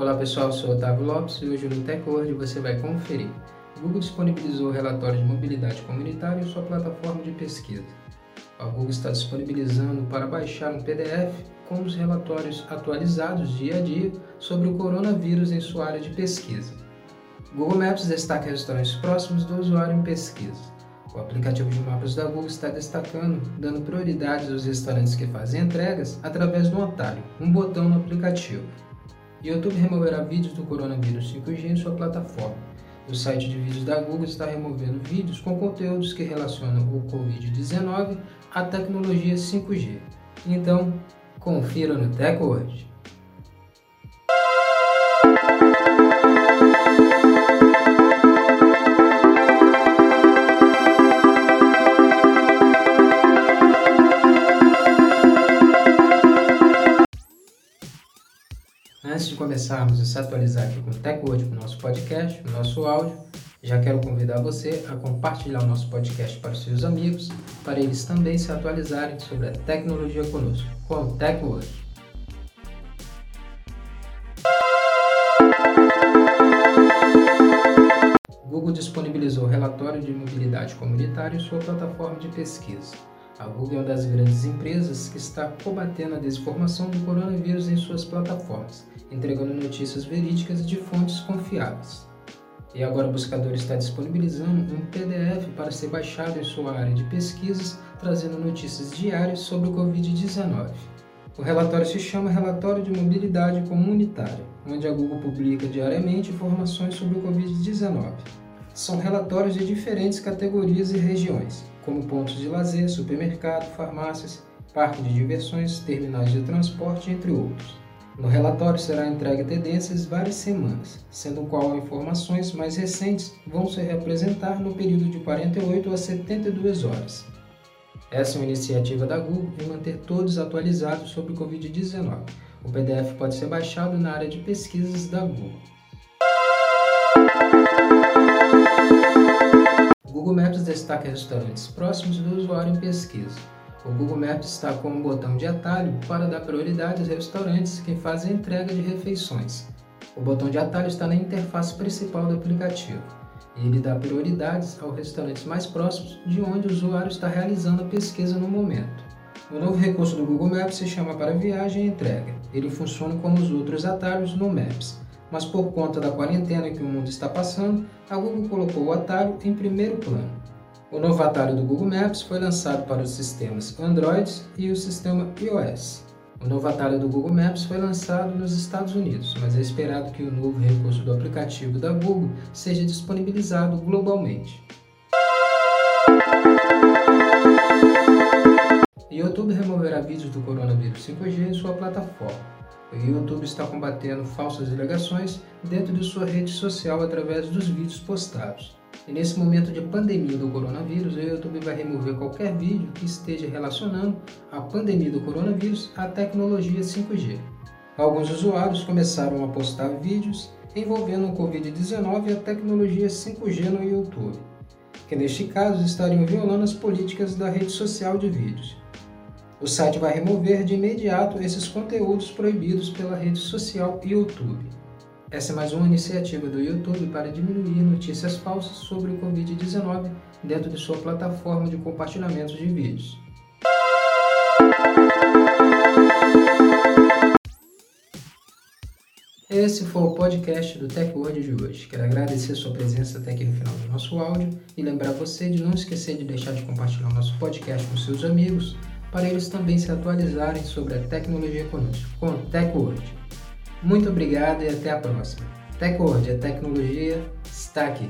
Olá pessoal, sou Otávio Lopes e hoje no TechWord você vai conferir. O Google disponibilizou o relatório de mobilidade comunitária em sua plataforma de pesquisa. A Google está disponibilizando para baixar um PDF com os relatórios atualizados dia a dia sobre o coronavírus em sua área de pesquisa. Google Maps destaca restaurantes próximos do usuário em pesquisa. O aplicativo de mapas da Google está destacando, dando prioridade aos restaurantes que fazem entregas através de um atalho, um botão no aplicativo. YouTube removerá vídeos do coronavírus 5G em sua plataforma. O site de vídeos da Google está removendo vídeos com conteúdos que relacionam o Covid-19 à tecnologia 5G. Então, confira no. Antes começarmos a se atualizar aqui com o TechWord para o nosso podcast, o nosso áudio, já quero convidar você a compartilhar o nosso podcast para os seus amigos, para eles também se atualizarem sobre a tecnologia conosco, com o TechWord. Google disponibilizou o relatório de mobilidade comunitária em sua plataforma de pesquisa. A Google é uma das grandes empresas que está combatendo a desinformação do coronavírus em suas plataformas, entregando notícias verídicas de fontes confiáveis. E agora o buscador está disponibilizando um PDF para ser baixado em sua área de pesquisas, trazendo notícias diárias sobre o Covid-19. O relatório se chama Relatório de Mobilidade Comunitária, onde a Google publica diariamente informações sobre o Covid-19. São relatórios de diferentes categorias e regiões, como pontos de lazer, supermercado, farmácias, parques de diversões, terminais de transporte, entre outros. No relatório será entregue tendências várias semanas, sendo qual informações mais recentes vão se representar no período de 48 a 72 horas. Essa é uma iniciativa da Google em manter todos atualizados sobre o Covid-19. O PDF pode ser baixado na área de pesquisas da Google. Google Maps destaca restaurantes próximos do usuário em pesquisa. O Google Maps está com um botão de atalho para dar prioridade aos restaurantes que fazem entrega de refeições. O botão de atalho está na interface principal do aplicativo e ele dá prioridades aos restaurantes mais próximos de onde o usuário está realizando a pesquisa no momento. O novo recurso do Google Maps se chama para viagem e entrega. Ele funciona como os outros atalhos no Maps mas por conta da quarentena que o mundo está passando, a Google colocou o atalho em primeiro plano. O novo atalho do Google Maps foi lançado para os sistemas Android e o sistema iOS. O novo atalho do Google Maps foi lançado nos Estados Unidos, mas é esperado que o novo recurso do aplicativo da Google seja disponibilizado globalmente. YouTube removerá vídeos do coronavírus 5G em sua plataforma. O YouTube está combatendo falsas alegações dentro de sua rede social através dos vídeos postados. E nesse momento de pandemia do coronavírus, o YouTube vai remover qualquer vídeo que esteja relacionando a pandemia do coronavírus à tecnologia 5G. Alguns usuários começaram a postar vídeos envolvendo o Covid-19 e a tecnologia 5G no YouTube, que neste caso estariam violando as políticas da rede social de vídeos. O site vai remover de imediato esses conteúdos proibidos pela rede social YouTube. Essa é mais uma iniciativa do YouTube para diminuir notícias falsas sobre o Covid-19 dentro de sua plataforma de compartilhamento de vídeos. Esse foi o podcast do TechWord de hoje. Quero agradecer sua presença até aqui no final do nosso áudio e lembrar você de não esquecer de deixar de compartilhar o nosso podcast com seus amigos para eles também se atualizarem sobre a tecnologia conosco, com TechWord. Muito obrigado e até a próxima. TechWord, a tecnologia está aqui.